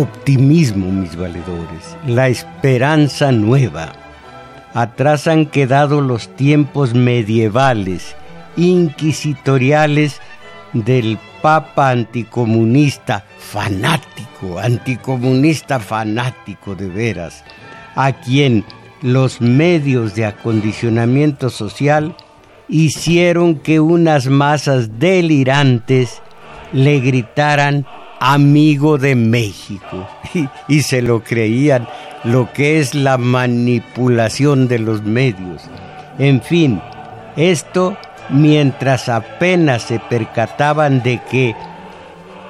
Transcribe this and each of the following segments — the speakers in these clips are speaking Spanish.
Optimismo, mis valedores, la esperanza nueva. Atrás han quedado los tiempos medievales, inquisitoriales del Papa anticomunista, fanático, anticomunista fanático de veras, a quien los medios de acondicionamiento social hicieron que unas masas delirantes le gritaran amigo de México. Y, se lo creían, lo que es la manipulación de los medios. En fin, esto mientras apenas se percataban de que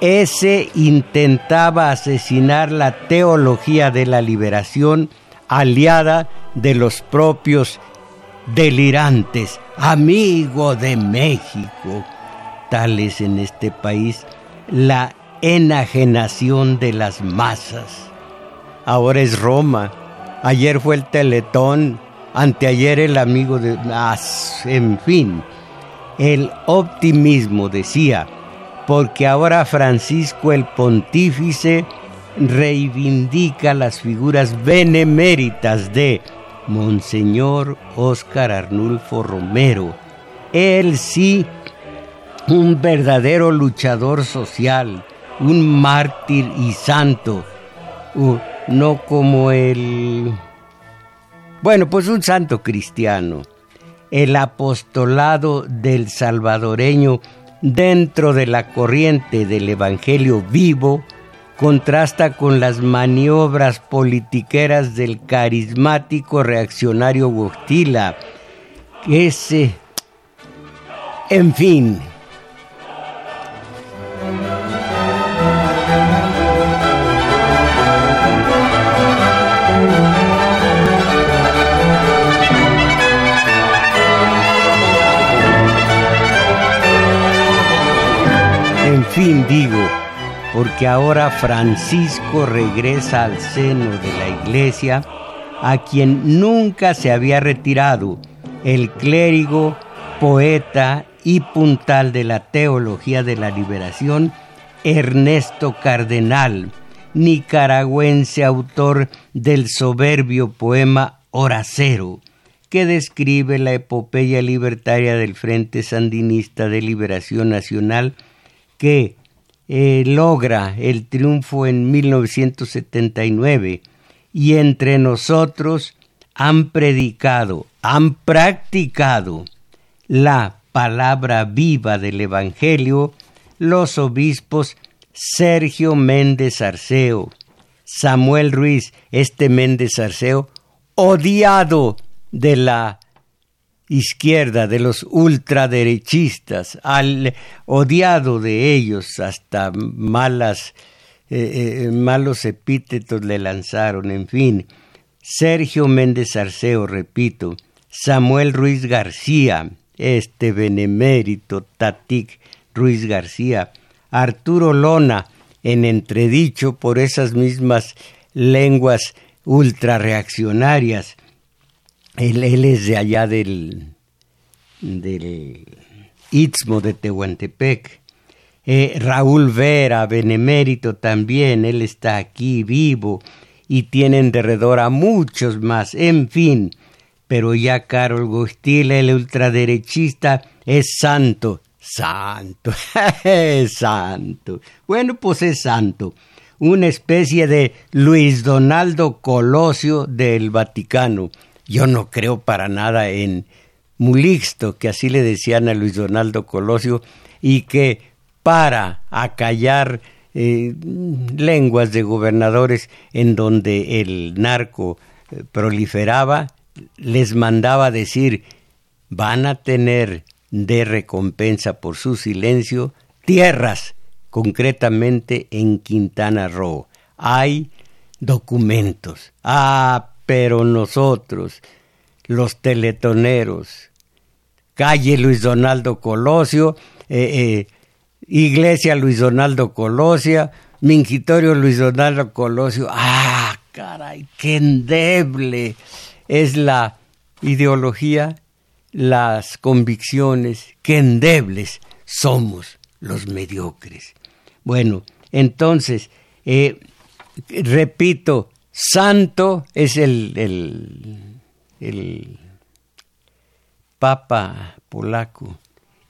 ese intentaba asesinar la teología de la liberación aliada de los propios delirantes, amigo de México. Tales en este país la enajenación de las masas. Ahora es Roma, ayer fue el Teletón, anteayer el amigo de... en fin, el optimismo decía, porque ahora Francisco el pontífice reivindica las figuras beneméritas de Monseñor Óscar Arnulfo Romero. Él sí, un verdadero luchador social, un mártir y santo, no como el... Bueno, pues un santo cristiano, el apostolado del salvadoreño dentro de la corriente del Evangelio vivo, contrasta con las maniobras politiqueras del carismático reaccionario Wojtyla. Ese, en fin, fin digo, porque ahora Francisco regresa al seno de la iglesia, a quien nunca se había retirado el clérigo, poeta y puntal de la teología de la liberación, Ernesto Cardenal, nicaragüense autor del soberbio poema Horacero, que describe la epopeya libertaria del Frente Sandinista de Liberación Nacional que eh, logra el triunfo en 1979 y entre nosotros han predicado, han practicado la palabra viva del Evangelio los obispos Sergio Méndez Arceo, Samuel Ruiz, este Méndez Arceo, odiado de la izquierda, de los ultraderechistas, al odiado de ellos, hasta malas, eh, eh, malos epítetos le lanzaron, en fin. Sergio Méndez Arceo, repito, Samuel Ruiz García, este benemérito Tatic Ruiz García, Arturo Lona, en entredicho por esas mismas lenguas ultrareaccionarias, él, es de allá del, del Istmo de Tehuantepec. Eh, Raúl Vera, benemérito también, él está aquí vivo y tienen derredor a muchos más, en fin. Pero ya Carol Gostil, el ultraderechista, es santo, santo, santo. Bueno, pues es santo, una especie de Luis Donaldo Colosio del Vaticano yo no creo para nada en Mulixto, que así le decían a Luis Donaldo Colosio, y que para acallar eh, lenguas de gobernadores en donde el narco eh, proliferaba, les mandaba decir, van a tener de recompensa por su silencio tierras, concretamente en Quintana Roo. Hay documentos. Ah, pero nosotros, los teletoneros, calle Luis Donaldo Colosio, eh, eh, iglesia Luis Donaldo Colosio, mingitorio Luis Donaldo Colosio, ah, caray, qué endeble es la ideología, las convicciones, qué endebles somos los mediocres. Bueno, entonces, eh, repito, santo es el, el, el Papa polaco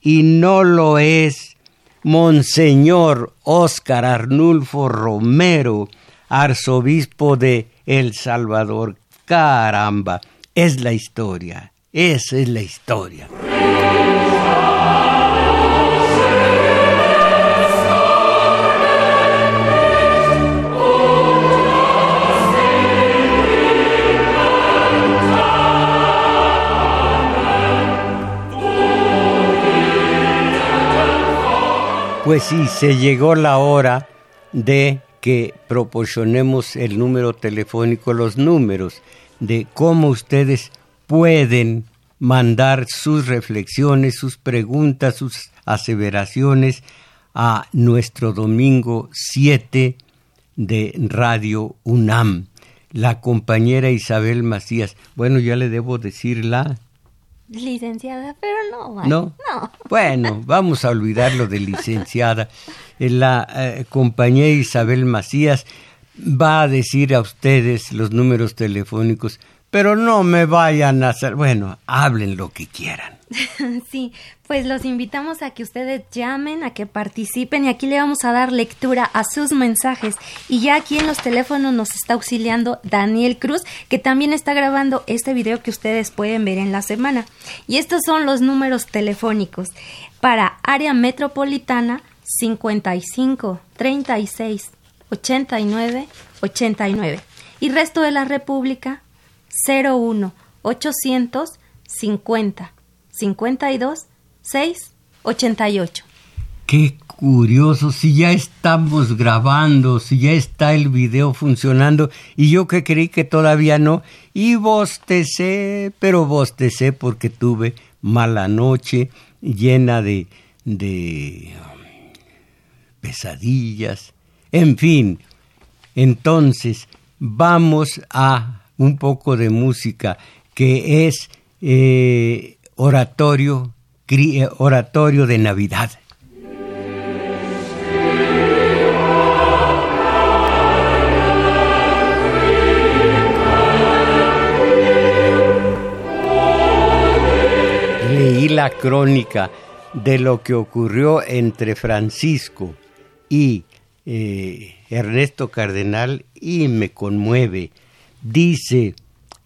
y no lo es Monseñor Óscar Arnulfo Romero, arzobispo de El Salvador. Caramba, es la historia, esa es la historia. Pues sí, se llegó la hora de que proporcionemos el número telefónico, los números de cómo ustedes pueden mandar sus reflexiones, sus preguntas, sus aseveraciones a nuestro domingo 7 de Radio UNAM. La compañera Isabel Macías, bueno, ya le debo decirla Licenciada, pero no. ¿No? Bueno, vamos a olvidar lo de licenciada. La eh, compañía Isabel Macías va a decir a ustedes los números telefónicos pero no me vayan a hacer, bueno, hablen lo que quieran. Sí, pues los invitamos a que ustedes llamen, a que participen y aquí le vamos a dar lectura a sus mensajes. Y ya aquí en los teléfonos nos está auxiliando Daniel Cruz, que también está grabando este video que ustedes pueden ver en la semana. Y estos son los números telefónicos. Para área metropolitana 55 36 89 89 y resto de la República 01 800 50 52 6 88. Qué curioso, si ya estamos grabando, si ya está el video funcionando y yo que creí que todavía no y bostecé, pero bostecé porque tuve mala noche llena de de pesadillas, en fin. Entonces, vamos a un poco de música que es eh, oratorio, oratorio de Navidad. Leí la crónica de lo que ocurrió entre Francisco y eh, Ernesto Cardenal y me conmueve Dice,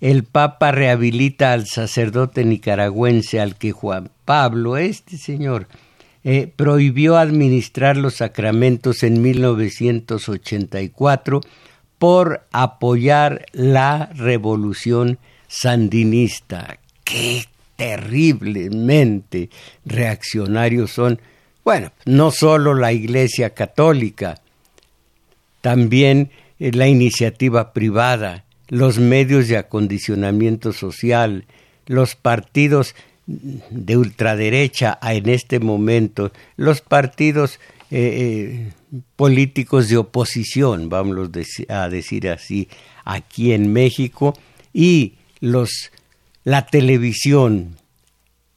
el Papa rehabilita al sacerdote nicaragüense al que Juan Pablo, este señor, eh, prohibió administrar los sacramentos en 1984 por apoyar la revolución sandinista. ¡Qué terriblemente reaccionarios son! Bueno, no solo la Iglesia Católica, también eh, la iniciativa privada, los medios de acondicionamiento social, los partidos de ultraderecha en este momento, los partidos eh, eh, políticos de oposición, vamos a decir así, aquí en México, y los, la televisión,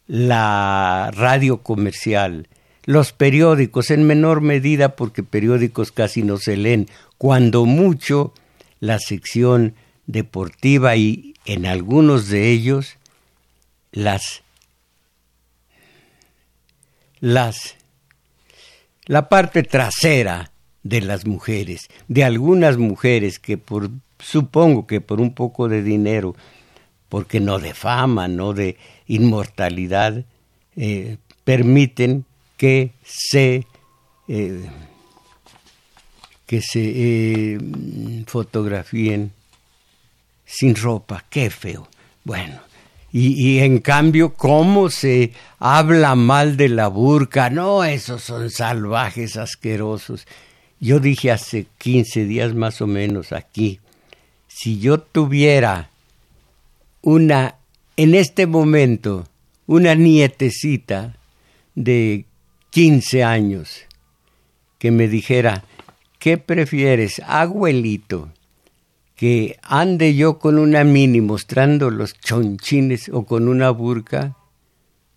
la radio comercial, los periódicos, en menor medida porque periódicos casi no se leen, cuando mucho la sección deportiva y en algunos de ellos las las la parte trasera de las mujeres, de algunas mujeres que por supongo que por un poco de dinero, porque no de fama, no de inmortalidad, eh, permiten que se eh, que se eh, fotografíen sin ropa, qué feo. Bueno, y, en cambio, ¿cómo se habla mal de la burca? No, esos son salvajes, asquerosos. Yo dije hace 15 días más o menos aquí, si yo tuviera una, en este momento, una nietecita de 15 años que me dijera, ¿qué prefieres, abuelito? Que ande yo con una mini mostrando los chonchines o con una burca,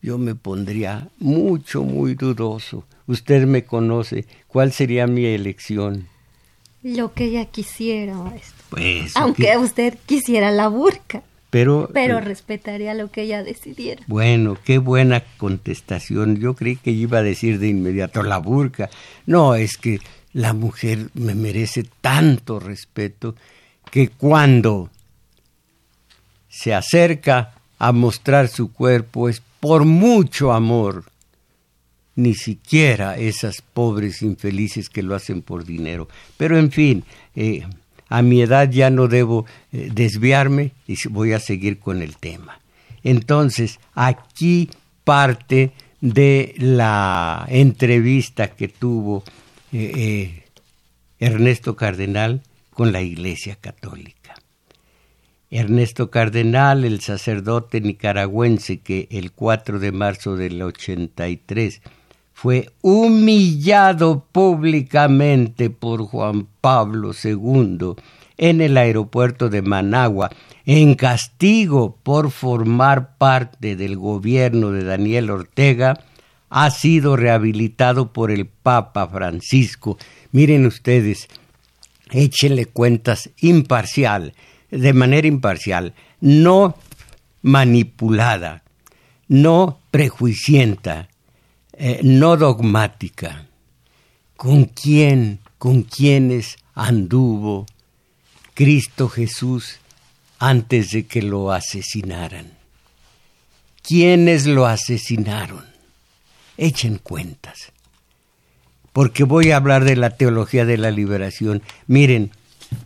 yo me pondría mucho, muy dudoso. Usted me conoce. ¿Cuál sería mi elección? Lo que ella quisiera, maestro. Pues, Aunque usted quisiera la burca. Pero, pero eh, respetaría lo que ella decidiera. Bueno, qué buena contestación. Yo creí que iba a decir de inmediato la burca. No, es que la mujer me merece tanto respeto que cuando se acerca a mostrar su cuerpo es por mucho amor, ni siquiera esas pobres infelices que lo hacen por dinero. Pero en fin, eh, a mi edad ya no debo eh, desviarme y voy a seguir con el tema. Entonces, aquí parte de la entrevista que tuvo eh, Ernesto Cardenal con la Iglesia Católica. Ernesto Cardenal, el sacerdote nicaragüense que el 4 de marzo del 83 fue humillado públicamente por Juan Pablo II en el aeropuerto de Managua en castigo por formar parte del gobierno de Daniel Ortega, ha sido rehabilitado por el Papa Francisco. Miren ustedes, échenle cuentas imparcial, de manera imparcial, no manipulada, no prejuicienta, eh, no dogmática. ¿Con quién, con quiénes anduvo Cristo Jesús antes de que lo asesinaran? ¿Quiénes lo asesinaron? Echen cuentas porque voy a hablar de la teología de la liberación. Miren,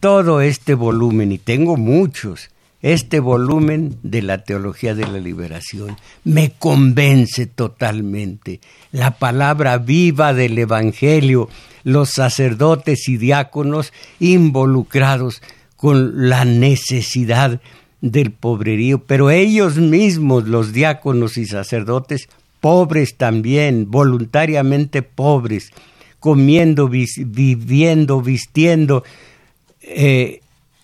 todo este volumen, y tengo muchos, este volumen de la teología de la liberación me convence totalmente. La palabra viva del Evangelio, los sacerdotes y diáconos involucrados con la necesidad del pobrerío, pero ellos mismos, los diáconos y sacerdotes, pobres también, voluntariamente pobres, comiendo, viviendo, vistiendo eh,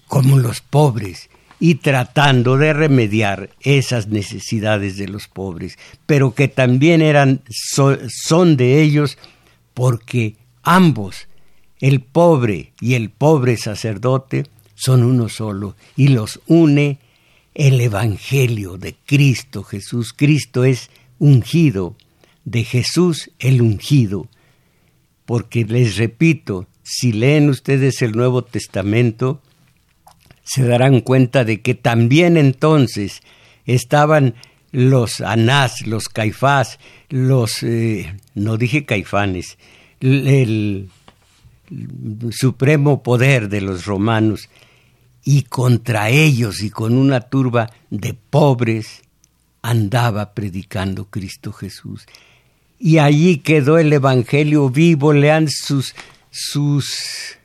como los pobres y tratando de remediar esas necesidades de los pobres, pero que también eran son de ellos porque ambos, el pobre y el pobre sacerdote, son uno solo y los une el Evangelio de Cristo Jesús. Cristo es ungido, de Jesús el ungido porque les repito, si leen ustedes el Nuevo Testamento, se darán cuenta de que también entonces estaban los Anás, los Caifás, los, eh, no dije Caifanes, el, supremo poder de los romanos, y contra ellos y con una turba de pobres andaba predicando Cristo Jesús y allí quedó el Evangelio vivo, lean sus, sus,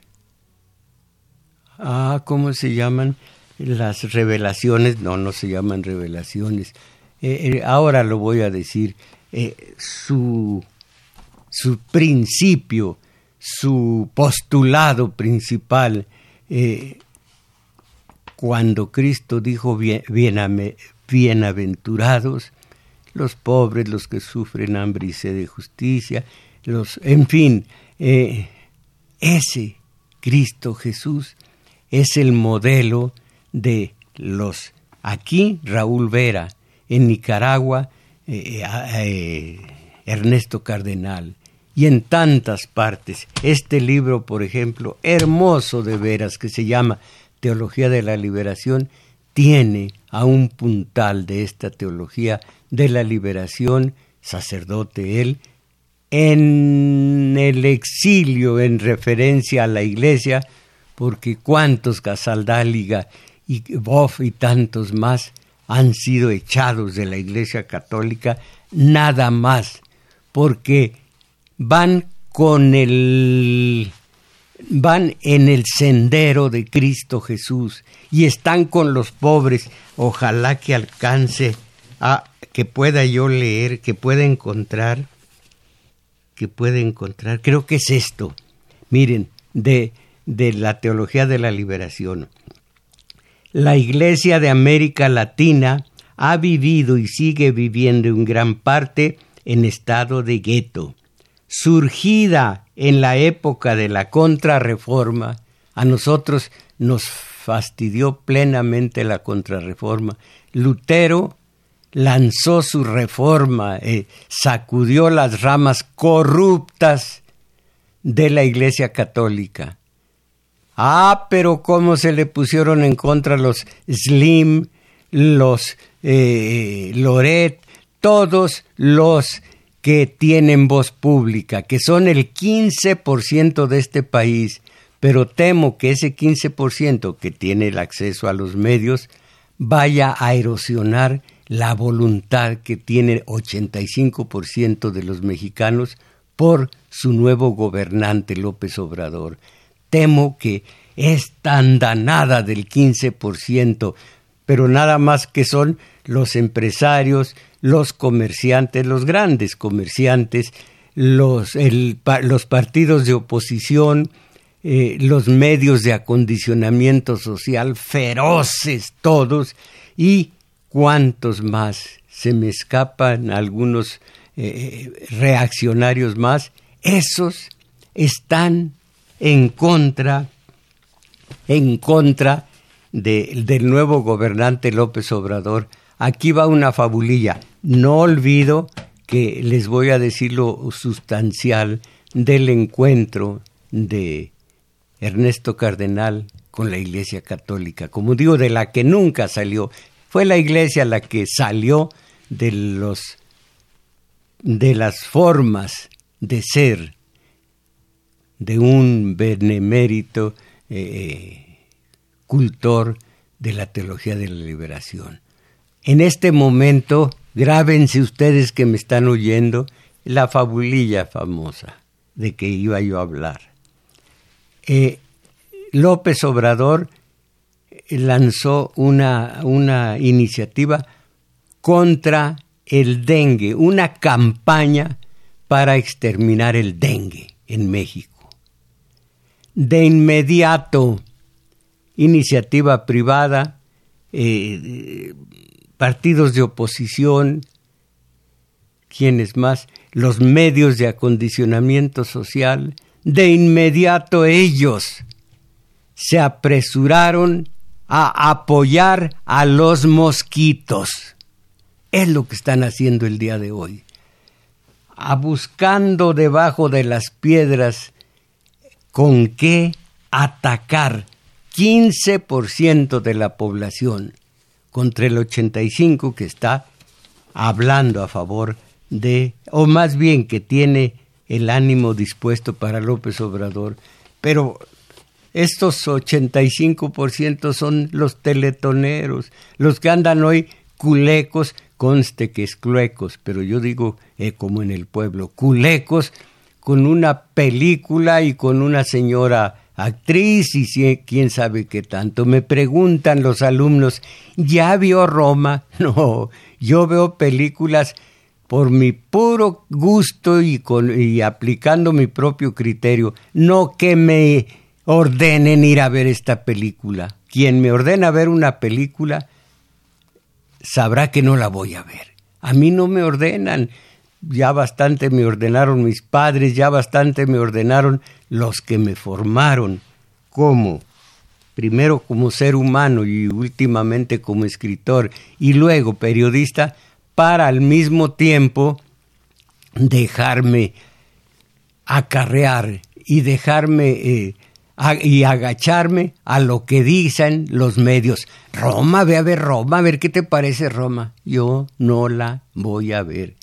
ah, ¿cómo se llaman? Las revelaciones, no, no se llaman revelaciones, eh, eh, ahora lo voy a decir, eh, su, su principio, su postulado principal, cuando Cristo dijo bien, bienaventurados los pobres, los que sufren hambre y sed de justicia, los, en fin, eh, ese Cristo Jesús es el modelo de los aquí Raúl Vera, en Nicaragua eh, eh, Ernesto Cardenal y en tantas partes. Este libro, por ejemplo, hermoso de veras, que se llama Teología de la Liberación, tiene a un puntal de esta teología de la liberación, sacerdote él, en el exilio en referencia a la iglesia, porque cuántos Casaldáliga y Boff y tantos más han sido echados de la Iglesia Católica nada más porque van con el van en el sendero de Cristo Jesús y están con los pobres. Ojalá que alcance a que pueda yo leer, que pueda encontrar, que pueda encontrar. Creo que es esto. Miren, de, de la teología de la liberación. La Iglesia de América Latina ha vivido y sigue viviendo en gran parte en estado de gueto. Surgida en la época de la contrarreforma, a nosotros nos fastidió plenamente la contrarreforma. Lutero lanzó su reforma, eh, sacudió las ramas corruptas de la Iglesia Católica. Ah, pero cómo se le pusieron en contra los Slim, los eh, Loret, todos los que tienen voz pública, que son el 15% de este país, pero temo que ese 15% que tiene el acceso a los medios vaya a erosionar la voluntad que tiene 85% de los mexicanos por su nuevo gobernante López Obrador. Temo que esta andanada del 15%, pero nada más que son los empresarios, los comerciantes, los grandes comerciantes, los, los partidos de oposición, eh, los medios de acondicionamiento social feroces todos y cuántos más, se me escapan algunos eh, reaccionarios más, esos están en contra, en contra del nuevo gobernante López Obrador. Aquí va una fabulilla. No olvido que les voy a decir lo sustancial del encuentro de Ernesto Cardenal con la Iglesia Católica, como digo, de la que nunca salió. Fue la Iglesia la que salió de los de las formas de ser de un benemérito eh, cultor de la teología de la liberación. En este momento, grábense ustedes que me están oyendo la fabulilla famosa de que iba yo a hablar. Eh, López Obrador lanzó una, una iniciativa contra el dengue, una campaña para exterminar el dengue en México. De inmediato, iniciativa privada, eh, partidos de oposición, quienes más, los medios de acondicionamiento social, de inmediato ellos se apresuraron a apoyar a los mosquitos. Es lo que están haciendo el día de hoy. A buscando debajo de las piedras con qué atacar 15% de la población contra el 85 que está hablando a favor de, o más bien que tiene el ánimo dispuesto para López Obrador, pero estos 85% son los teletoneros, los que andan hoy culecos, conste que es cluecos, pero yo digo eh, como en el pueblo, culecos con una película y con una señora actriz y quién sabe qué tanto. Me preguntan los alumnos, ¿ya vio Roma? No, yo veo películas por mi puro gusto y, aplicando mi propio criterio, no que me ordenen ir a ver esta película. Quien me ordena ver una película sabrá que no la voy a ver. A mí no me ordenan ya bastante me ordenaron mis padres, ya bastante me ordenaron los que me formaron como, primero como ser humano y últimamente como escritor y luego periodista, para al mismo tiempo dejarme acarrear y dejarme eh, y agacharme a lo que dicen los medios. Roma, ve a ver Roma, a ver qué te parece Roma. Yo no la voy a ver.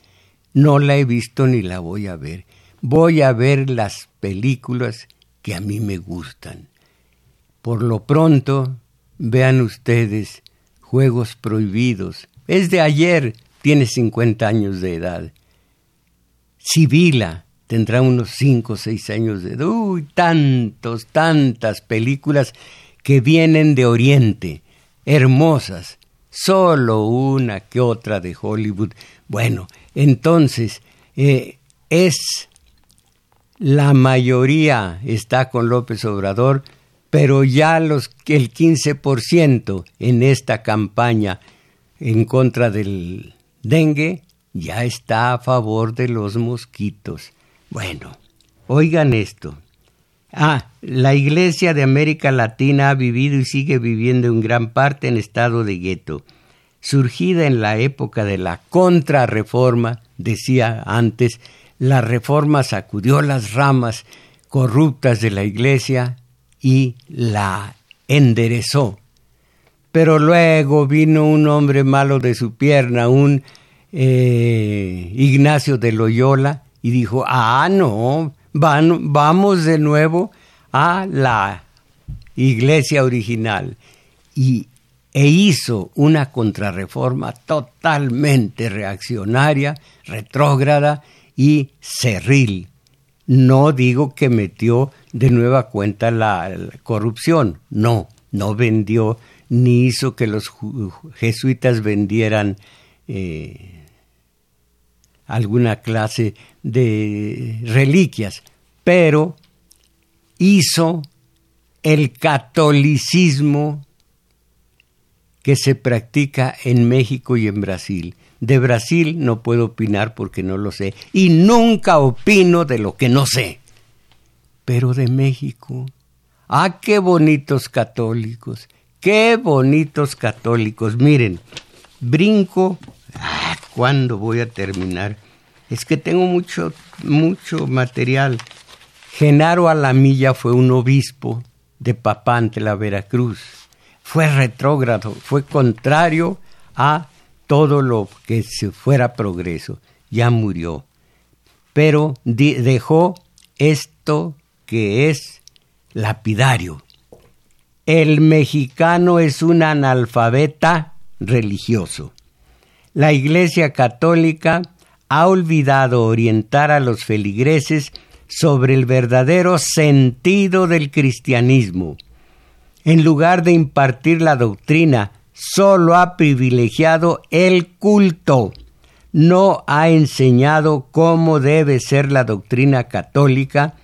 No la he visto ni la voy a ver. Voy a ver las películas que a mí me gustan. Por lo pronto, vean ustedes, Juegos Prohibidos. Es de ayer, tiene 50 años de edad. Sibila tendrá unos 5 o 6 años de edad. Uy, tantos, tantas películas que vienen de Oriente, hermosas, solo una que otra de Hollywood. Bueno, entonces, eh, es la mayoría está con López Obrador, pero ya los, el 15% en esta campaña en contra del dengue ya está a favor de los mosquitos. Bueno, oigan esto. Ah, la Iglesia de América Latina ha vivido y sigue viviendo en gran parte en estado de gueto. Surgida en la época de la contrarreforma, decía antes, la reforma sacudió las ramas corruptas de la Iglesia y la enderezó. Pero luego vino un hombre malo de su pierna, un eh, Ignacio de Loyola, y dijo, ah, no, vamos de nuevo a la iglesia original. Y, e hizo una contrarreforma totalmente reaccionaria, retrógrada y cerril. No digo que metió de nueva cuenta la, corrupción, no, no vendió ni hizo que los jesuitas vendieran eh, alguna clase de reliquias, pero hizo el catolicismo que se practica en México y en Brasil. De Brasil no puedo opinar porque no lo sé y nunca opino de lo que no sé. Pero de México, ah, qué bonitos católicos, qué bonitos católicos. Miren, brinco, ¿cuándo voy a terminar? Es que tengo mucho, mucho material. Genaro Alamilla fue un obispo de Papante, la Veracruz. Fue retrógrado, fue contrario a todo lo que se fuera progreso. Ya murió. Pero dejó esto que es lapidario. El mexicano es un analfabeta religioso. La Iglesia Católica ha olvidado orientar a los feligreses sobre el verdadero sentido del cristianismo. En lugar de impartir la doctrina, solo ha privilegiado el culto. No ha enseñado cómo debe ser la doctrina católica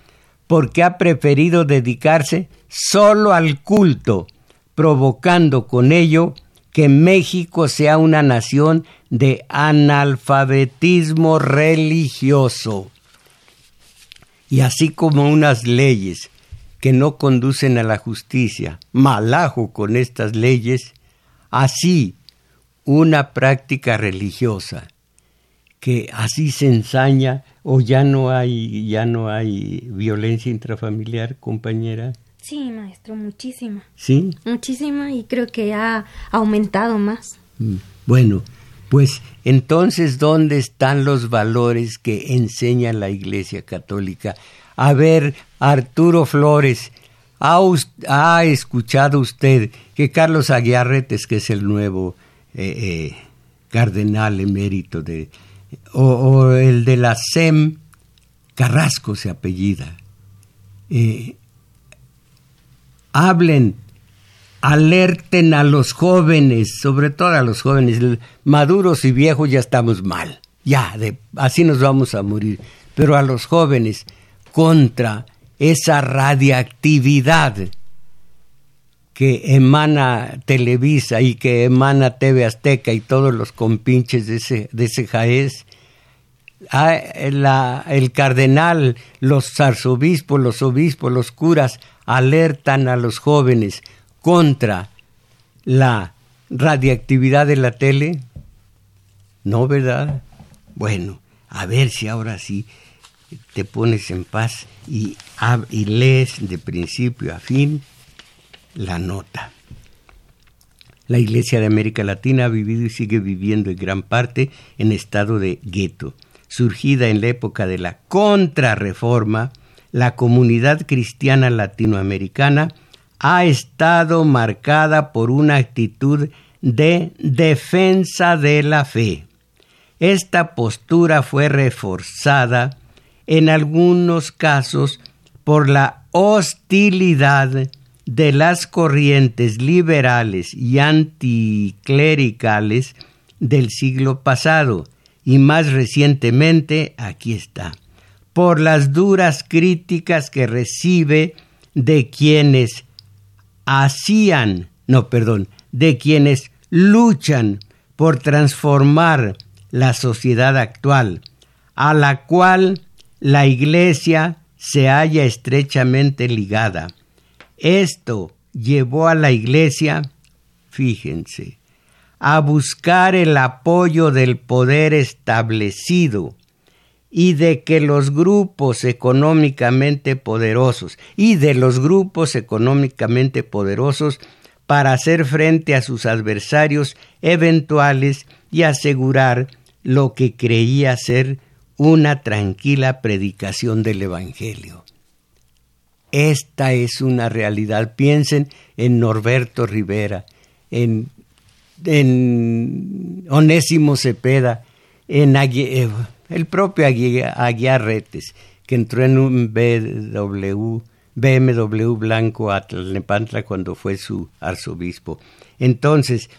porque ha preferido dedicarse solo al culto, provocando con ello que México sea una nación de analfabetismo religioso. Y así como unas leyes que no conducen a la justicia, malajo con estas leyes, así una práctica religiosa que así se ensaña o ya no hay ya no hay violencia intrafamiliar, compañera. Sí, maestro, muchísima. ¿Sí? Muchísima y creo que ha aumentado más. Mm, bueno, pues entonces, ¿dónde están los valores que enseña la Iglesia Católica? A ver, Arturo Flores, ¿ha, escuchado usted que Carlos Aguiarretes, que es el nuevo eh, eh, cardenal emérito de, o, el de la SEM, Carrasco se apellida, eh, hablen alerten a los jóvenes, sobre todo a los jóvenes, maduros y viejos ya estamos mal, ya, de, así nos vamos a morir, pero a los jóvenes contra esa radiactividad que emana Televisa y que emana TV Azteca y todos los compinches de ese, de ese jaez, el cardenal, los arzobispos, los obispos, los curas alertan a los jóvenes contra la radiactividad de la tele? ¿No, verdad? Bueno, a ver si ahora sí te pones en paz y, y lees de principio a fin la nota. La Iglesia de América Latina ha vivido y sigue viviendo en gran parte en estado de gueto. Surgida en la época de la contrarreforma, la comunidad cristiana latinoamericana ha estado marcada por una actitud de defensa de la fe. Esta postura fue reforzada en algunos casos por la hostilidad de las corrientes liberales y anticlericales del siglo pasado y más recientemente aquí está, por las duras críticas que recibe de quienes hacían, no, perdón, de quienes luchan por transformar la sociedad actual, a la cual la Iglesia se halla estrechamente ligada. Esto llevó a la Iglesia, fíjense, a buscar el apoyo del poder establecido y de que los grupos económicamente poderosos y de los grupos económicamente poderosos para hacer frente a sus adversarios eventuales y asegurar lo que creía ser una tranquila predicación del Evangelio. Esta es una realidad. Piensen en Norberto Rivera, en, en Onésimo Cepeda, en eh, el propio Aguiar Retes, que entró en un BMW blanco a Tlalnepantla cuando fue su arzobispo. Entonces,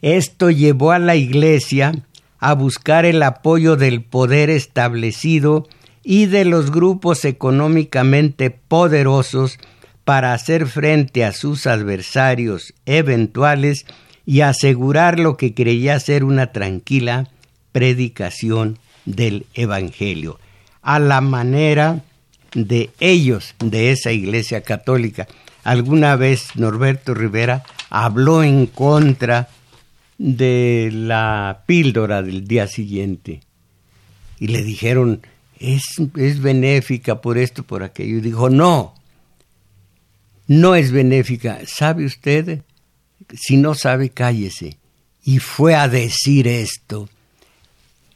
esto llevó a la Iglesia a buscar el apoyo del poder establecido y de los grupos económicamente poderosos para hacer frente a sus adversarios eventuales y asegurar lo que creía ser una tranquila predicación del Evangelio, a la manera de ellos, de esa Iglesia Católica. Alguna vez Norberto Rivera habló en contra de la píldora del día siguiente. Y le dijeron, es, es benéfica por esto, por aquello. Y dijo, no, no es benéfica. ¿Sabe usted? Si no sabe, cállese. Y fue a decir esto.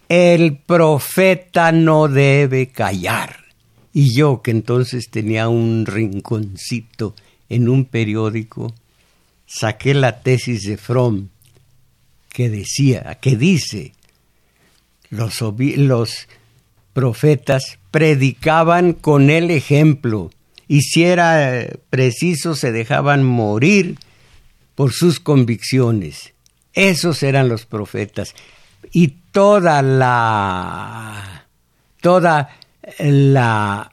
El profeta no debe callar. Y yo, que entonces tenía un rinconcito en un periódico, saqué la tesis de Fromm que decía, que dice, los, los profetas predicaban con el ejemplo y si era preciso se dejaban morir por sus convicciones. Esos eran los profetas. Y toda la toda la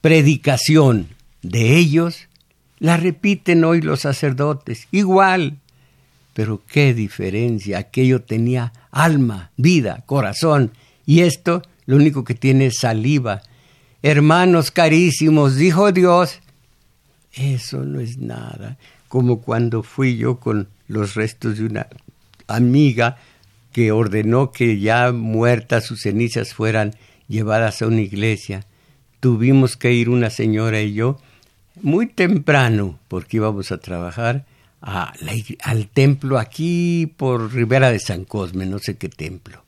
predicación de ellos la repiten hoy los sacerdotes, igual. Pero qué diferencia, aquello tenía alma, vida, corazón, y esto lo único que tiene es saliva. Hermanos carísimos, dijo Dios, eso no es nada, como cuando fui yo con los restos de una amiga que ordenó que ya muertas sus cenizas fueran llevadas a una iglesia. Tuvimos que ir una señora y yo muy temprano, porque íbamos a trabajar, al templo aquí por Ribera de San Cosme, no sé qué templo.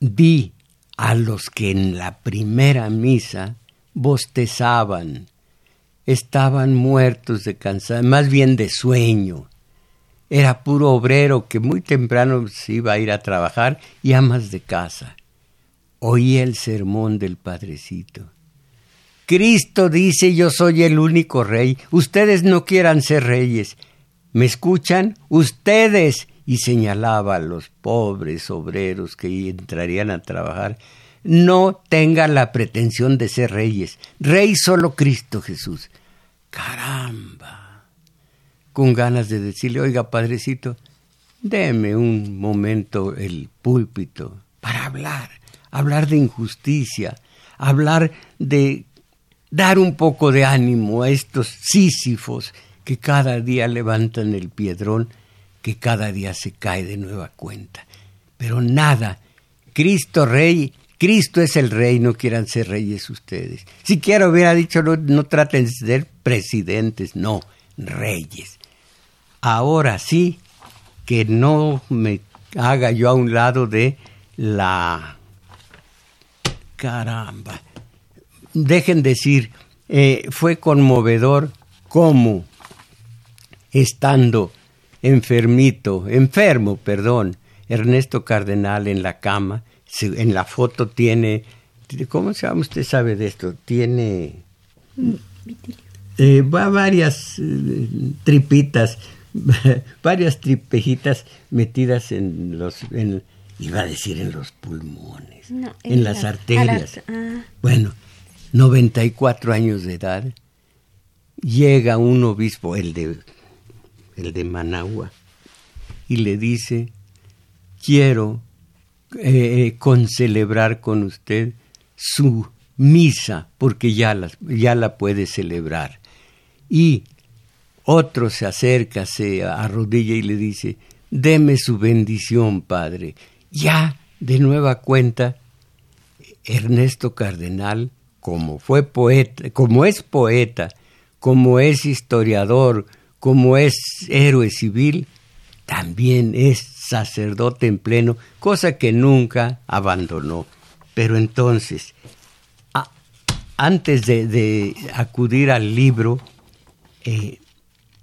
Vi a los que en la primera misa bostezaban, estaban muertos de cansancio, más bien de sueño. Era puro obrero que muy temprano se iba a ir a trabajar y amas de casa. Oí el sermón del Padrecito. Cristo dice yo soy el único rey. Ustedes no quieran ser reyes. ¿Me escuchan? Ustedes. Y señalaba a los pobres obreros que entrarían a trabajar. No tengan la pretensión de ser reyes. Rey solo Cristo Jesús. Caramba. Con ganas de decirle, oiga, padrecito, deme un momento el púlpito para hablar, hablar de injusticia, hablar de dar un poco de ánimo a estos sísifos que cada día levantan el piedrón, que cada día se cae de nueva cuenta. Pero nada, Cristo Rey, Cristo es el Rey, no quieran ser reyes ustedes. Siquiera hubiera dicho, no, no traten de ser presidentes, no, reyes. Ahora sí, que no me haga yo a un lado de la... Caramba, dejen decir, eh, fue conmovedor cómo, estando enfermito, enfermo, perdón, Ernesto Cardenal en la cama, en la foto tiene, ¿cómo se llama? Usted sabe de esto, tiene eh, va varias eh, tripitas, varias tripejitas metidas en los, iba a decir en los pulmones, en, las arterias. Ah. Bueno, 94 años de edad, llega un obispo, el de, el de Managua, y le dice, quiero eh, concelebrar con usted su misa, porque ya la, ya la puede celebrar. Y otro se acerca, se arrodilla y le dice, deme su bendición, Padre. Ya, de nueva cuenta, Ernesto Cardenal, como fue poeta, como es poeta, como es historiador, como es héroe civil, también es sacerdote en pleno, cosa que nunca abandonó. Pero entonces, antes de, acudir al libro, eh,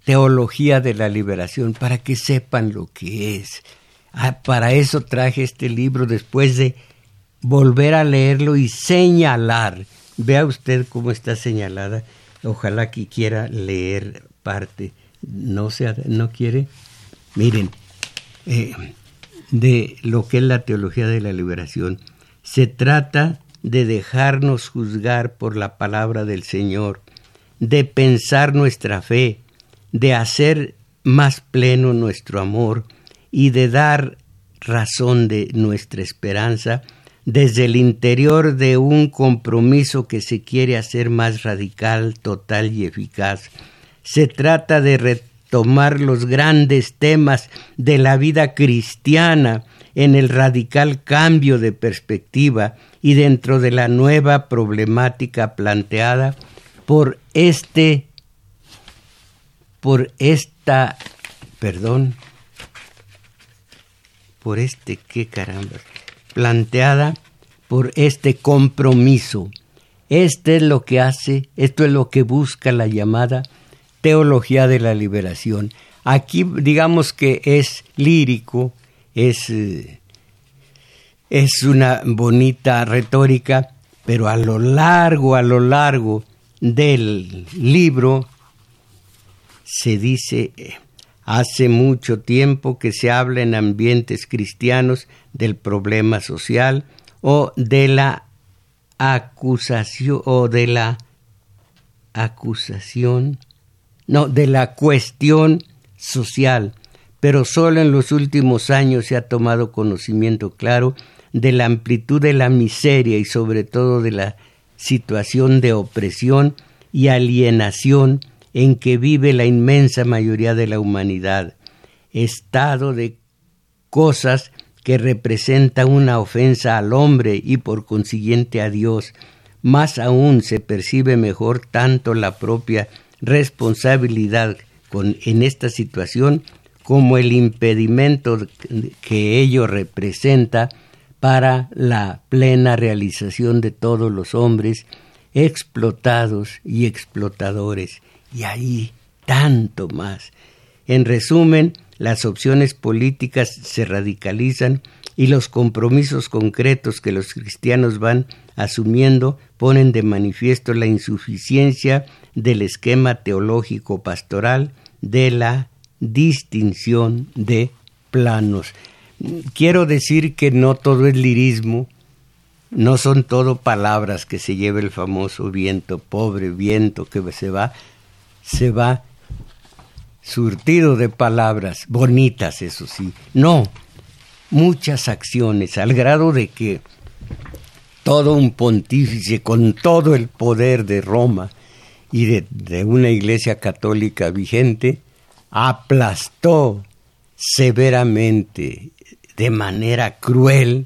Teología de la Liberación, para que sepan lo que es. Ah, para eso traje este libro después de volver a leerlo y señalar. Vea usted cómo está señalada. Ojalá que quiera leer parte. No, sea, no quiere. Miren, eh, de lo que es la teología de la liberación. Se trata de dejarnos juzgar por la palabra del Señor, de pensar nuestra fe, de hacer más pleno nuestro amor y de dar razón de nuestra esperanza desde el interior de un compromiso que se quiere hacer más radical, total y eficaz. Se trata de retomar los grandes temas de la vida cristiana en el radical cambio de perspectiva y dentro de la nueva problemática planteada por este por esta perdón por este qué caramba planteada por este compromiso. Este es lo que hace esto es lo que busca la llamada teología de la liberación. Aquí digamos que es lírico es eh, es una bonita retórica, pero a lo largo, a lo largo del libro se dice, hace mucho tiempo que se habla en ambientes cristianos del problema social o de la acusación o de la acusación, no, de la cuestión social, pero solo en los últimos años se ha tomado conocimiento claro de la amplitud de la miseria y sobre todo de la situación de opresión y alienación en que vive la inmensa mayoría de la humanidad, estado de cosas que representa una ofensa al hombre y por consiguiente a Dios. Más aún se percibe mejor tanto la propia responsabilidad en esta situación como el impedimento que ello representa para la plena realización de todos los hombres explotados y explotadores. Y ahí tanto más. En resumen, las opciones políticas se radicalizan y los compromisos concretos que los cristianos van asumiendo ponen de manifiesto la insuficiencia del esquema teológico pastoral de la distinción de planos quiero decir que no todo es lirismo, no son todo palabras que se lleva el famoso viento, pobre viento que se va, se va surtido de palabras bonitas, eso sí. No, muchas acciones, al grado de que todo un pontífice con todo el poder de Roma y de, de una iglesia católica vigente, aplastó severamente de manera cruel,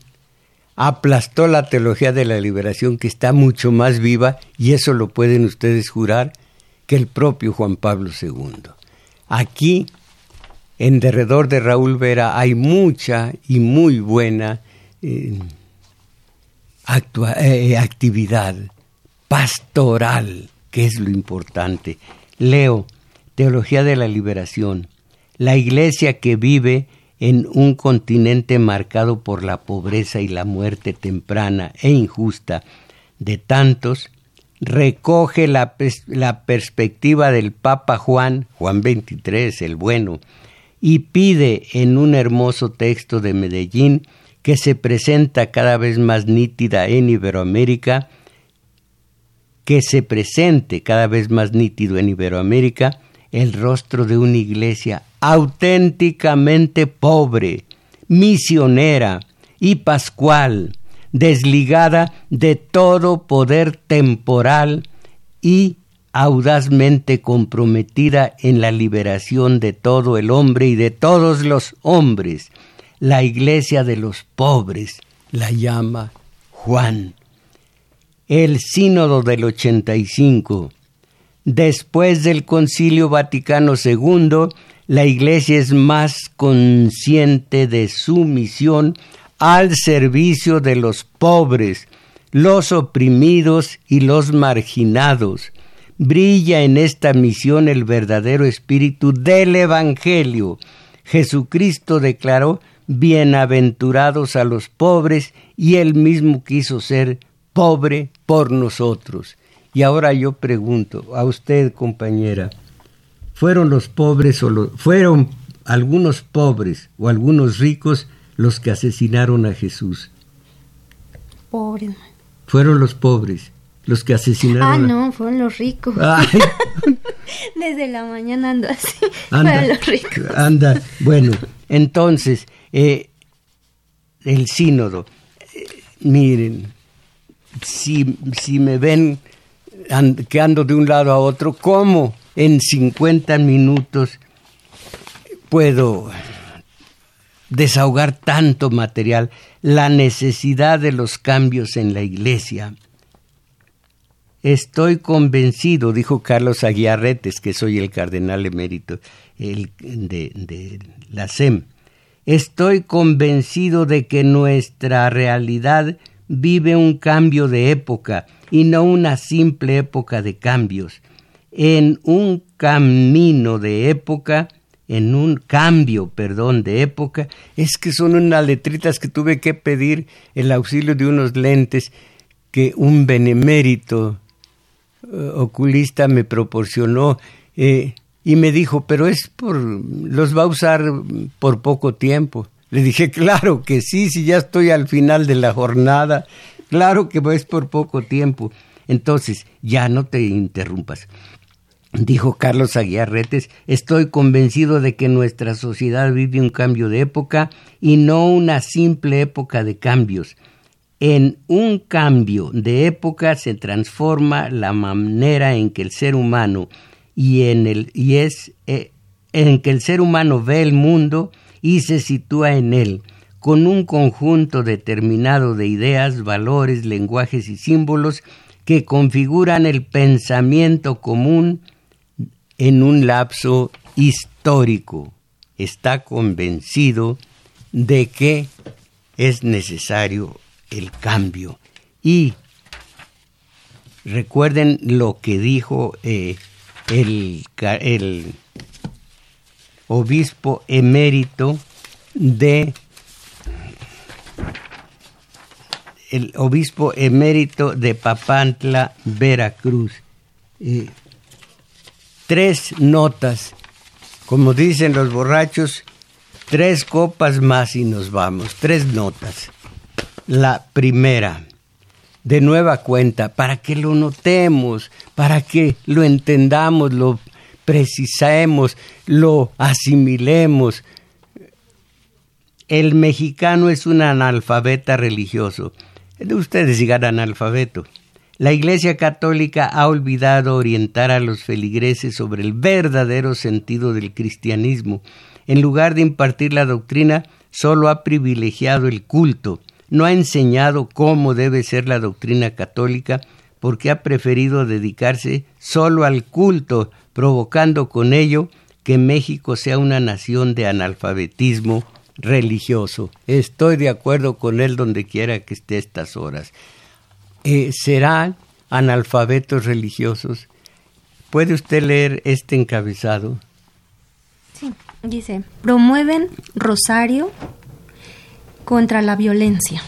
aplastó la teología de la liberación que está mucho más viva, y eso lo pueden ustedes jurar, que el propio Juan Pablo II. Aquí, en derredor de Raúl Vera, hay mucha y muy buena eh, eh, actividad pastoral, que es lo importante. Leo, Teología de la Liberación. La iglesia que vive en un continente marcado por la pobreza y la muerte temprana e injusta de tantos, recoge la, la, perspectiva del Papa Juan, Juan 23, el bueno, y pide en un hermoso texto de Medellín que se presenta cada vez más nítida en Iberoamérica, que se presente cada vez más nítido en Iberoamérica el rostro de una iglesia auténticamente pobre, misionera y pascual, desligada de todo poder temporal y audazmente comprometida en la liberación de todo el hombre y de todos los hombres. La iglesia de los pobres la llama Juan. El sínodo del 85 Después del Concilio Vaticano II, la Iglesia es más consciente de su misión al servicio de los pobres, los oprimidos y los marginados. Brilla en esta misión el verdadero espíritu del Evangelio. Jesucristo declaró, Bienaventurados a los pobres, y él mismo quiso ser pobre por nosotros. Y ahora yo pregunto a usted, compañera, ¿fueron los pobres o fueron algunos pobres o algunos ricos los que asesinaron a Jesús? Pobres. Fueron los pobres los que asesinaron. Ah, no, fueron los ricos. Desde la mañana ando así. Anda, los ricos. Anda, bueno, entonces, eh, el sínodo. Eh, miren, si, si me ven que ando de un lado a otro, ¿cómo en 50 minutos puedo desahogar tanto material? La necesidad de los cambios en la iglesia. Estoy convencido, dijo Carlos Aguiarretes, que soy el cardenal emérito el, de, de la SEM, estoy convencido de que nuestra realidad vive un cambio de época y no una simple época de cambios. En un camino de época, en un cambio, perdón, de época, es que son unas letritas que tuve que pedir el auxilio de unos lentes que un benemérito eh, oculista me proporcionó eh, y me dijo, pero es por, los va a usar por poco tiempo. Le dije, claro que sí, si ya estoy al final de la jornada, claro que es por poco tiempo. Entonces, ya no te interrumpas. Dijo Carlos Aguiarretes, estoy convencido de que nuestra sociedad vive un cambio de época y no una simple época de cambios. En un cambio de época se transforma la manera en que el ser humano y en el y es eh, en que el ser humano ve el mundo y se sitúa en él, con un conjunto determinado de ideas, valores, lenguajes y símbolos que configuran el pensamiento común en un lapso histórico. Está convencido de que es necesario el cambio. Y recuerden lo que dijo eh, el, el obispo emérito de el obispo emérito de Papantla, Veracruz. Tres notas, como dicen los borrachos, tres copas más y nos vamos, tres notas. La primera, de nueva cuenta, para que lo notemos, para que lo entendamos, lo precisemos, lo asimilemos. El mexicano es un analfabeta religioso. Ustedes digan analfabeto. La Iglesia Católica ha olvidado orientar a los feligreses sobre el verdadero sentido del cristianismo. En lugar de impartir la doctrina, solo ha privilegiado el culto. No ha enseñado cómo debe ser la doctrina católica porque ha preferido dedicarse solo al culto, provocando con ello que México sea una nación de analfabetismo religioso. Estoy de acuerdo con él donde quiera que esté estas horas. Eh, será analfabetos religiosos. ¿Puede usted leer este encabezado? Sí, dice, promueven rosario contra la violencia.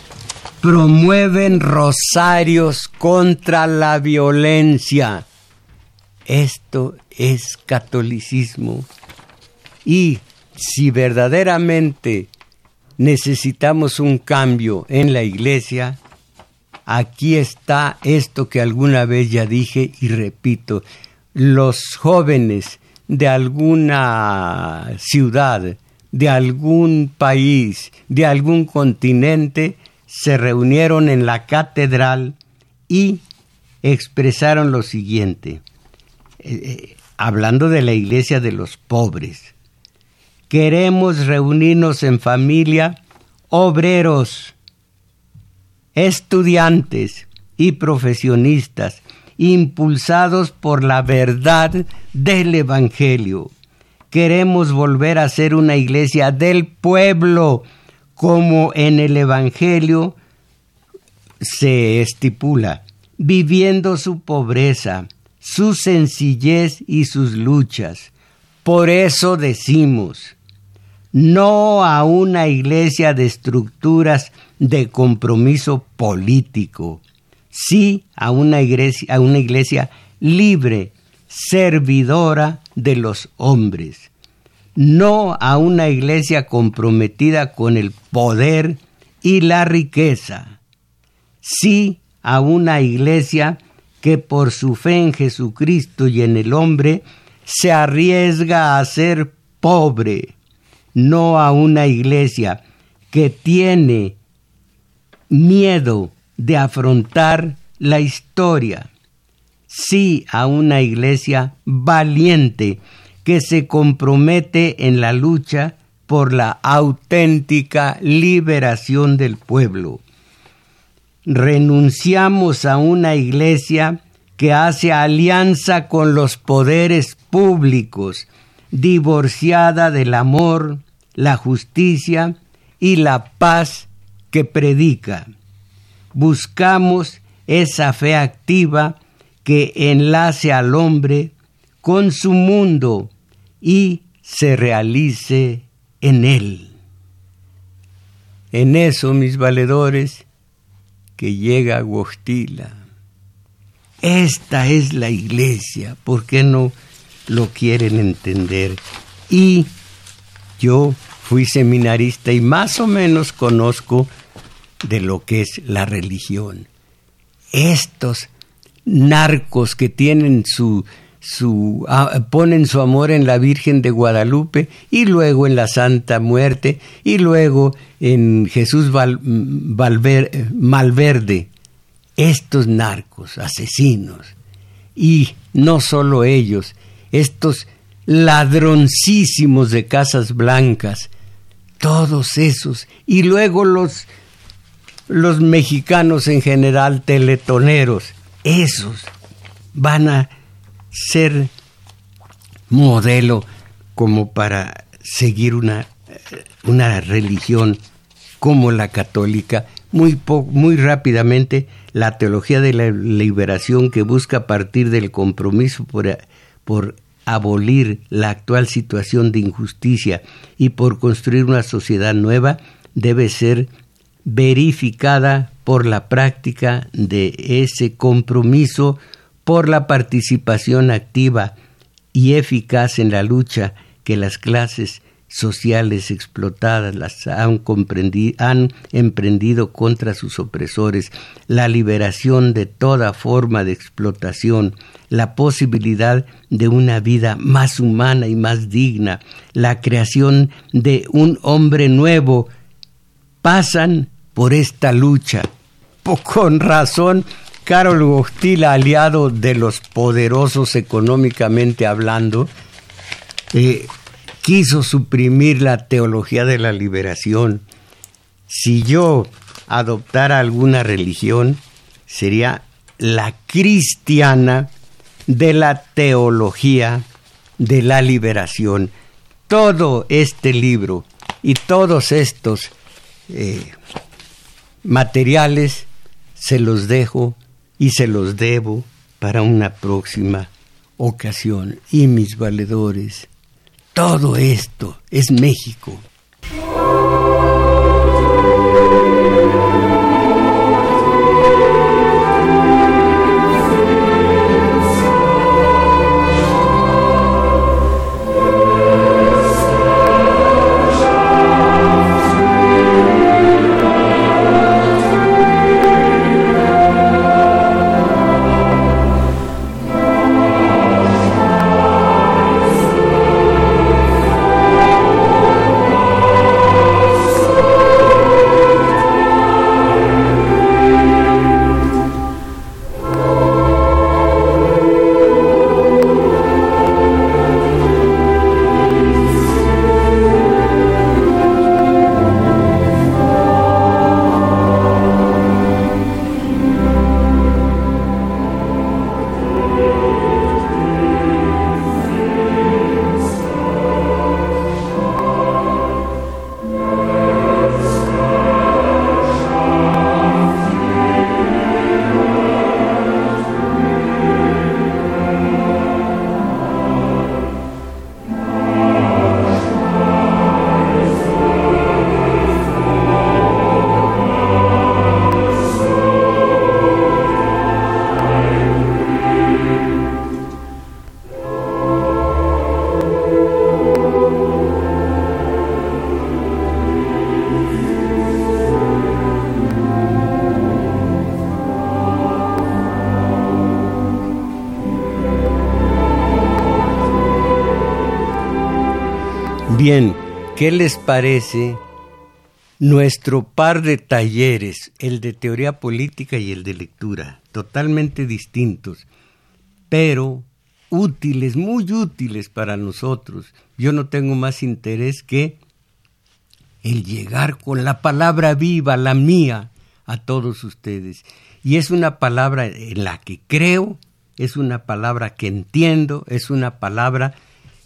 Promueven rosarios contra la violencia. Esto es catolicismo. Y si verdaderamente necesitamos un cambio en la iglesia, aquí está esto que alguna vez ya dije y repito, los jóvenes de alguna ciudad, de algún país, de algún continente, se reunieron en la catedral y expresaron lo siguiente, eh, eh, hablando de la iglesia de los pobres. Queremos reunirnos en familia, obreros, estudiantes y profesionistas, impulsados por la verdad del Evangelio. Queremos volver a ser una iglesia del pueblo, como en el Evangelio se estipula, viviendo su pobreza, su sencillez y sus luchas. Por eso decimos, no a una iglesia de estructuras de compromiso político, sí a una iglesia, a una iglesia libre, servidora de los hombres, no a una iglesia comprometida con el poder y la riqueza, sí a una iglesia que por su fe en Jesucristo y en el hombre se arriesga a ser pobre, no a una iglesia que tiene miedo de afrontar la historia, sí a una iglesia valiente que se compromete en la lucha por la auténtica liberación del pueblo. Renunciamos a una iglesia que hace alianza con los poderes públicos, divorciada del amor, la justicia y la paz que predica. Buscamos esa fe activa que enlace al hombre con su mundo y se realice en él. En eso, mis valedores, que llega Guastila. Esta es la iglesia, ¿por qué no lo quieren entender? Y yo fui seminarista y más o menos conozco de lo que es la religión. Estos narcos que tienen su, su ah, ponen su amor en la Virgen de Guadalupe y luego en la Santa Muerte y luego en Jesús Malverde. Estos narcos, asesinos, y no solo ellos, estos ladroncísimos de casas blancas, todos esos, y luego los, los mexicanos en general, teletoneros, esos van a ser modelo como para seguir una, una religión como la católica. Muy, muy rápidamente, la teología de la liberación que busca partir del compromiso por, por abolir la actual situación de injusticia y por construir una sociedad nueva debe ser verificada por la práctica de ese compromiso, por la participación activa y eficaz en la lucha que las clases sociales explotadas las han, han emprendido contra sus opresores, la liberación de toda forma de explotación, la posibilidad de una vida más humana y más digna, la creación de un hombre nuevo, pasan por esta lucha. Con razón, Carol Gostila, aliado de los poderosos económicamente hablando, eh, quiso suprimir la teología de la liberación. Si yo adoptara alguna religión, sería la cristiana de la teología de la liberación. Todo este libro y todos estos eh, materiales se los dejo y se los debo para una próxima ocasión. Y mis valedores, todo esto es México. Bien, ¿qué les parece nuestro par de talleres, el de teoría política y el de lectura? Totalmente distintos, pero útiles, muy útiles para nosotros. Yo no tengo más interés que el llegar con la palabra viva, la mía, a todos ustedes. Y es una palabra en la que creo, es una palabra que entiendo, es una palabra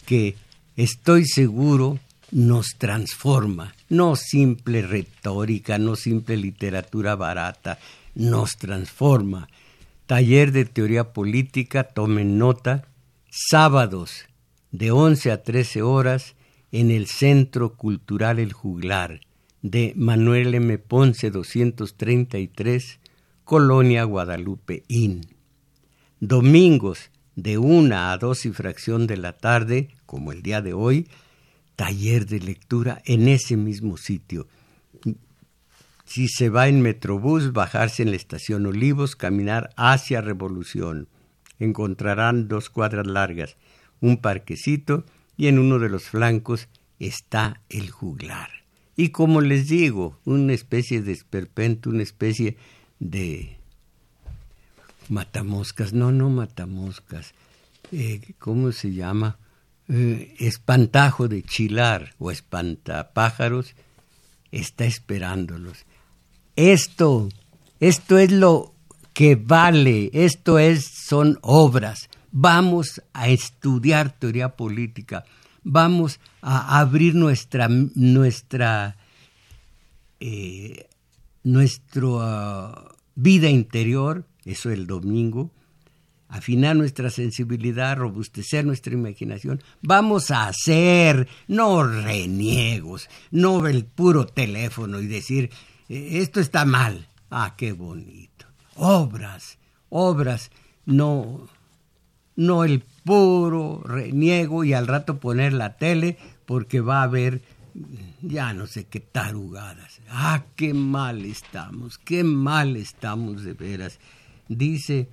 que estoy seguro, nos transforma. No simple retórica, no simple literatura barata, nos transforma. Taller de teoría política, tomen nota, sábados de 11 a 13 horas en el Centro Cultural El Juglar de Manuel M. Ponce 233, Colonia Guadalupe Inn. Domingos de una a dos y fracción de la tarde, como el día de hoy, taller de lectura en ese mismo sitio. Si se va en Metrobús, bajarse en la estación Olivos, caminar hacia Revolución. Encontrarán dos cuadras largas, un parquecito y en uno de los flancos está el juglar. Y como les digo, una especie de esperpento, una especie de matamoscas, no, no matamoscas, eh, ¿cómo se llama? Eh, espantajo de chilar o espantapájaros está esperándolos. Esto, esto es lo que vale, esto es, son obras. Vamos a estudiar teoría política, vamos a abrir nuestra, nuestra, eh, nuestra vida interior eso el domingo, afinar nuestra sensibilidad, robustecer nuestra imaginación. Vamos a hacer, no reniegos, no el puro teléfono y decir, e, esto está mal. Ah, qué bonito. Obras, obras, no, no el puro reniego y al rato poner la tele porque va a haber ya no sé qué tarugadas. Ah, qué mal estamos, qué mal estamos de veras dice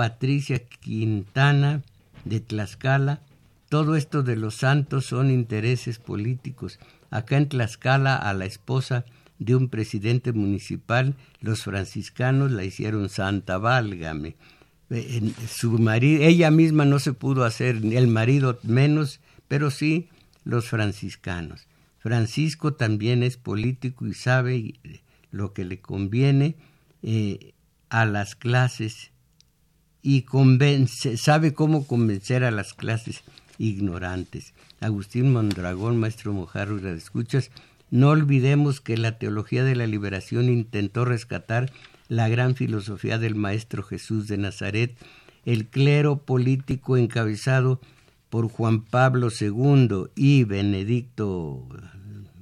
Patricia Quintana de Tlaxcala, todo esto de los santos son intereses políticos. Acá en Tlaxcala a la esposa de un presidente municipal, los franciscanos la hicieron santa, válgame. Su marido, ella misma no se pudo hacer, el marido menos, pero sí los franciscanos. Francisco también es político y sabe lo que le conviene. Eh, a las clases y convence, sabe cómo convencer a las clases ignorantes. Agustín Mondragón, maestro Mojarro y escuchas, no olvidemos que la teología de la liberación intentó rescatar la gran filosofía del Maestro Jesús de Nazaret, el clero político encabezado por Juan Pablo II y Benedicto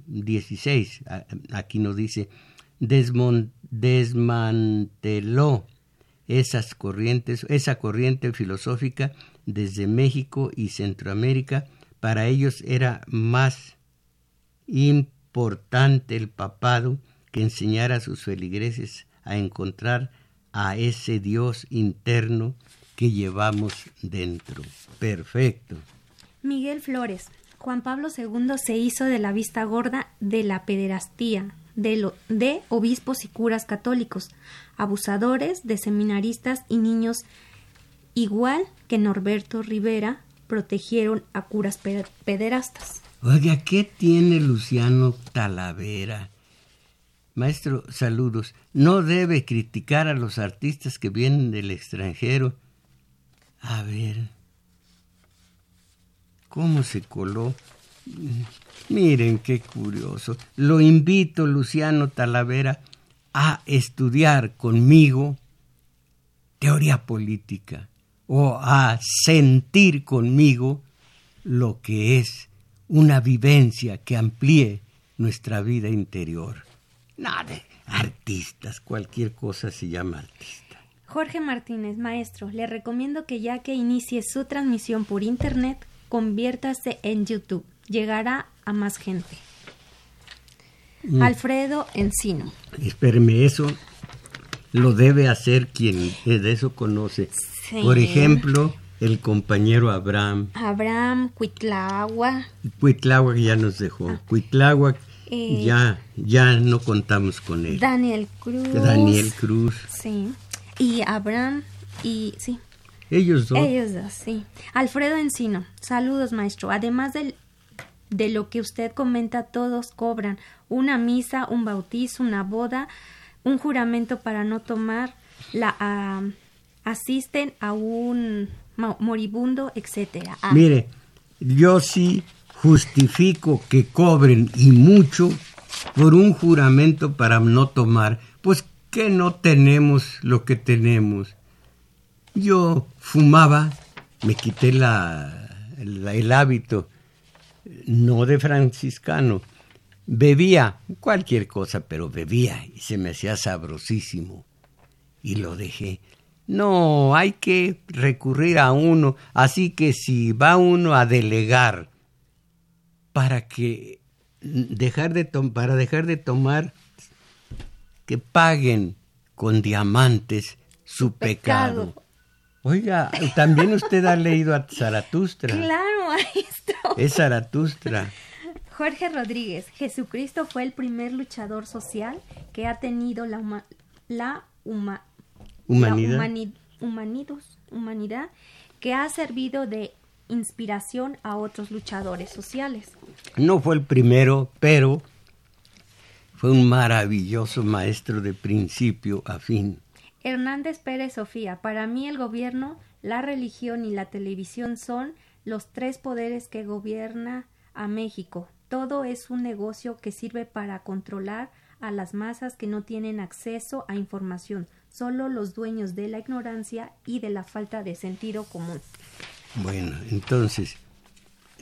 XVI, aquí nos dice, desmanteló esas corrientes, esa corriente filosófica desde México y Centroamérica, para ellos era más importante el papado que enseñar a sus feligreses a encontrar a ese Dios interno que llevamos dentro. Perfecto. Miguel Flores, Juan Pablo II se hizo de la vista gorda de la pederastía, de, obispos y curas católicos, abusadores de seminaristas y niños, igual que Norberto Rivera, protegieron a curas pederastas. Oiga, ¿qué tiene Luciano Talavera? Maestro, saludos. No debe criticar a los artistas que vienen del extranjero. A ver, ¿cómo se coló? Miren qué curioso. Lo invito, Luciano Talavera, a estudiar conmigo teoría política o a sentir conmigo lo que es una vivencia que amplíe nuestra vida interior. Nada, artistas, cualquier cosa se llama artista. Jorge Martínez, maestro, le recomiendo que ya que inicie su transmisión por internet, conviértase en YouTube. Llegará a más gente. Mm. Alfredo Encino. Espéreme, eso lo debe hacer quien de eso conoce. Por ejemplo, el compañero Abraham. Abraham, Cuitlagua. Cuitlagua ya nos dejó. Ah. Cuitlagua eh, ya, ya no contamos con él. Daniel Cruz. Daniel Cruz. Sí. Y Abraham y sí. Ellos dos. Ellos dos, sí. Alfredo Encino. Saludos, maestro. Además del, de lo que usted comenta, todos cobran una misa, un bautizo, una boda, un juramento para no tomar, la asisten a un moribundo, etcétera. Ah. Mire, yo sí justifico que cobren y mucho por un juramento para no tomar, pues que no tenemos lo que tenemos. Yo fumaba, me quité la, el hábito, no de franciscano, bebía cualquier cosa, pero bebía y se me hacía sabrosísimo y lo dejé. No, hay que recurrir a uno, así que si va uno a delegar para que dejar de para dejar de tomar que paguen con diamantes su pecado. Oiga, también usted ha leído a Zaratustra. Claro, maestro. Es Zaratustra. Jorge Rodríguez, Jesucristo fue el primer luchador social que ha tenido la, la, humanidad. humanidad que ha servido de inspiración a otros luchadores sociales. No fue el primero, pero fue un maravilloso maestro de principio a fin. Hernández Pérez Sofía, para mí el gobierno, la religión y la televisión son los tres poderes que gobierna a México. Todo es un negocio que sirve para controlar a las masas que no tienen acceso a información, solo los dueños de la ignorancia y de la falta de sentido común. Bueno, entonces,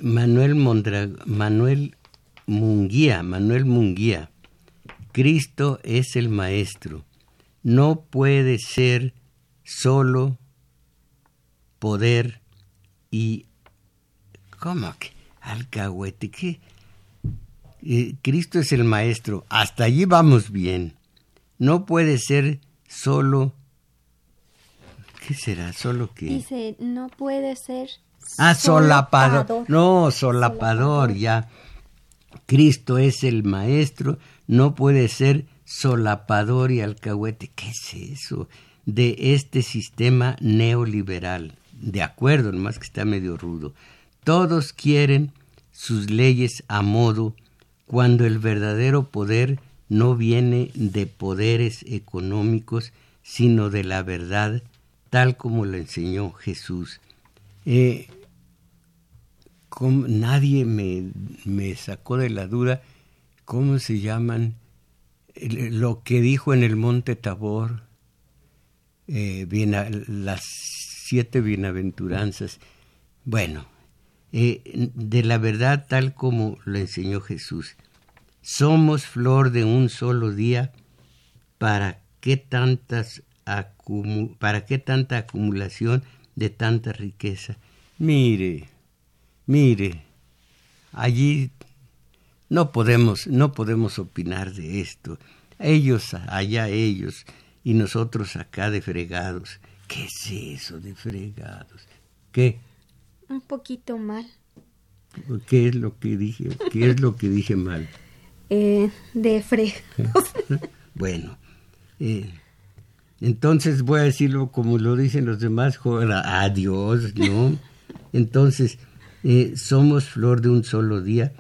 Manuel, Mondra, Manuel Munguía, Manuel Munguía, Cristo es el Maestro. No puede ser solo poder y... ¿Cómo que? Alcahuete, ¿qué? Eh, Cristo es el Maestro. Hasta allí vamos bien. No puede ser solo ¿Qué será? ¿Solo que? Dice, no puede ser. Ah, solapador. No, solapador, ya. Cristo es el maestro, no puede ser solapador y alcahuete. ¿Qué es eso? De este sistema neoliberal. De acuerdo, nomás que está medio rudo. Todos quieren sus leyes a modo cuando el verdadero poder no viene de poderes económicos, sino de la verdad tal como lo enseñó Jesús. Eh, nadie me, me, sacó de la duda cómo se llaman lo que dijo en el monte Tabor, eh, las siete bienaventuranzas. Bueno, eh, de la verdad tal como lo enseñó Jesús. Somos flor de un solo día, ¿para qué, tantas para qué tanta acumulación de tanta riqueza? Mire, mire, allí no podemos, no podemos opinar de esto. Ellos allá ellos y nosotros acá de fregados. ¿Qué es eso de fregados? ¿Qué? Un poquito mal. ¿Qué es lo que dije? ¿Qué es lo que dije mal? Eh, de fregados. bueno, eh, entonces voy a decirlo como lo dicen los demás, adiós, ¿no? Entonces, eh, somos flor de un solo día.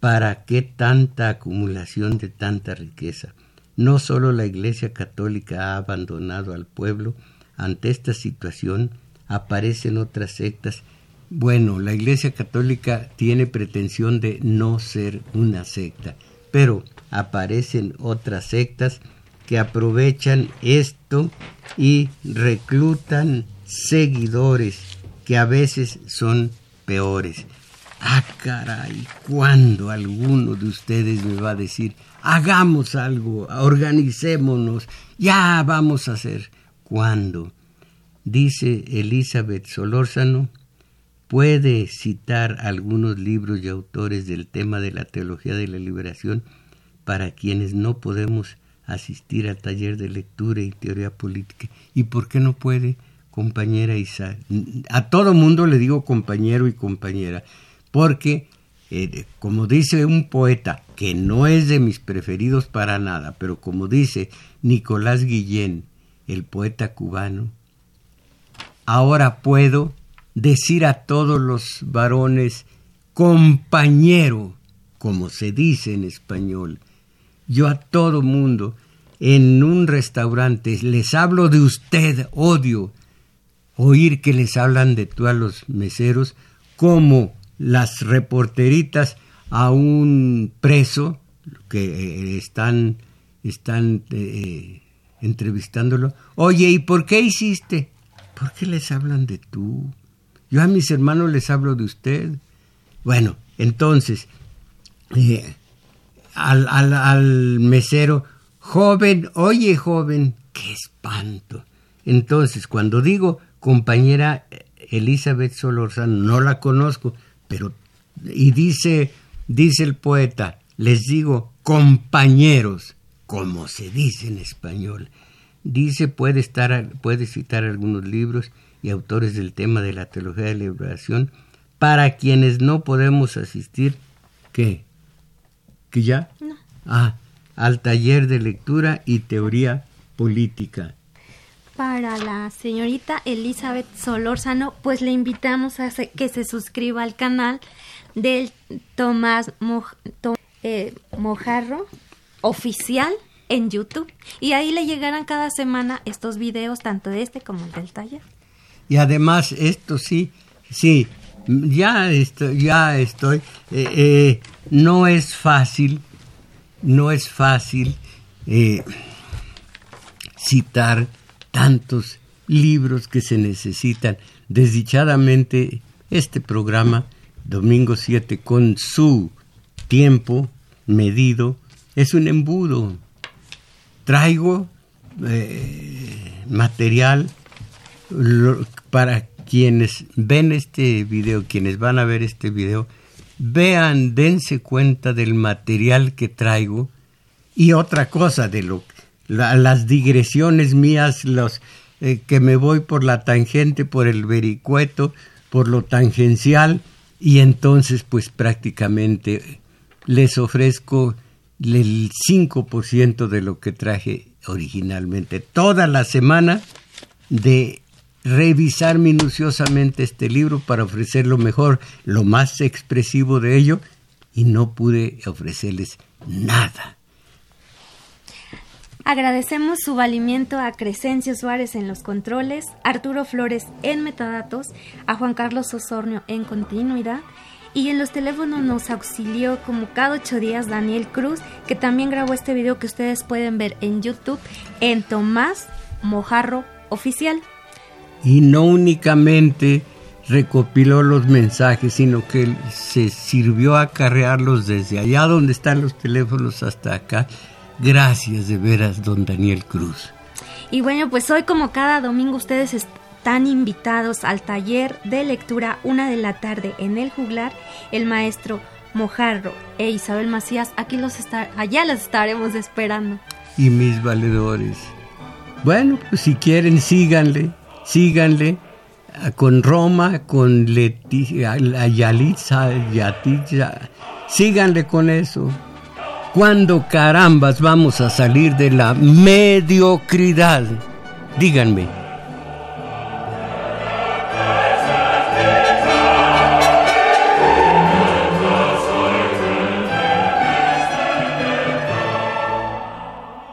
¿Para qué tanta acumulación de tanta riqueza? No solo la Iglesia Católica ha abandonado al pueblo, ante esta situación aparecen otras sectas. Bueno, la Iglesia Católica tiene pretensión de no ser una secta, pero aparecen otras sectas que aprovechan esto y reclutan seguidores que a veces son peores. Ah, caray, ¿cuándo alguno de ustedes me va a decir, hagamos algo, organicémonos, ya vamos a hacer? ¿Cuándo? Dice Elizabeth Solórzano, puede citar algunos libros y autores del tema de la teología de la liberación para quienes no podemos asistir al taller de lectura y teoría política. ¿Y por qué no puede, compañera Isa? A todo mundo le digo compañero y compañera porque, eh, como dice un poeta, que no es de mis preferidos para nada, pero como dice Nicolás Guillén, el poeta cubano, ahora puedo decir a todos los varones, compañero, como se dice en español, yo a todo mundo en un restaurante les hablo de usted, odio oír que les hablan de tú a los meseros como las reporteritas a un preso que eh, están, están eh, entrevistándolo. Oye, ¿y por qué hiciste? ¿Por qué les hablan de tú? Yo a mis hermanos les hablo de usted. Bueno, entonces, eh, al, al, al mesero, joven, oye joven, qué espanto. Entonces, cuando digo compañera Elizabeth Solorzano, no la conozco, pero, y dice, dice el poeta, les digo, compañeros, como se dice en español. Dice, puede, estar, puede citar algunos libros y autores del tema de la teología de la liberación para quienes no podemos asistir, ¿qué? ¿Que ya? No. Ah, al taller de lectura y teoría política para la señorita Elizabeth Solórzano, pues le invitamos a que se suscriba al canal del Tomás eh, Mojarro oficial en YouTube y ahí le llegarán cada semana estos videos, tanto de este como del taller. Y además, esto sí, sí, ya estoy, ya estoy, eh, eh, no es fácil, no es fácil citar tantos libros que se necesitan. Desdichadamente, este programa, Domingo 7, con su tiempo medido, es un embudo. Traigo eh, material para quienes ven este video, quienes van a ver este video, vean, dense cuenta del material que traigo y otra cosa de lo que las digresiones mías, los eh, que me voy por la tangente, por el vericueto, por lo tangencial, y entonces pues prácticamente les ofrezco el 5% de lo que traje originalmente. Toda la semana de revisar minuciosamente este libro para ofrecer lo mejor, lo más expresivo de ello, y no pude ofrecerles nada. Agradecemos su valimiento a Crescencio Suárez en los controles, Arturo Flores en metadatos, a Juan Carlos Osornio en continuidad y en los teléfonos nos auxilió como cada ocho días Daniel Cruz, que también grabó este video que ustedes pueden ver en YouTube en Tomás Mojarro oficial. Y no únicamente recopiló los mensajes, sino que se sirvió a acarrearlos desde allá donde están los teléfonos hasta acá. Gracias de veras, don Daniel Cruz. Y bueno, pues hoy como cada domingo ustedes están invitados al taller de lectura una de la tarde en el juglar. El maestro Mojarro e Isabel Macías, aquí los está, allá los estaremos esperando. Y mis valedores. Bueno, pues si quieren síganle, síganle con Roma, con Leticia, Yalitza, Yatilla, síganle con eso. ¿Cuándo carambas vamos a salir de la mediocridad? Díganme.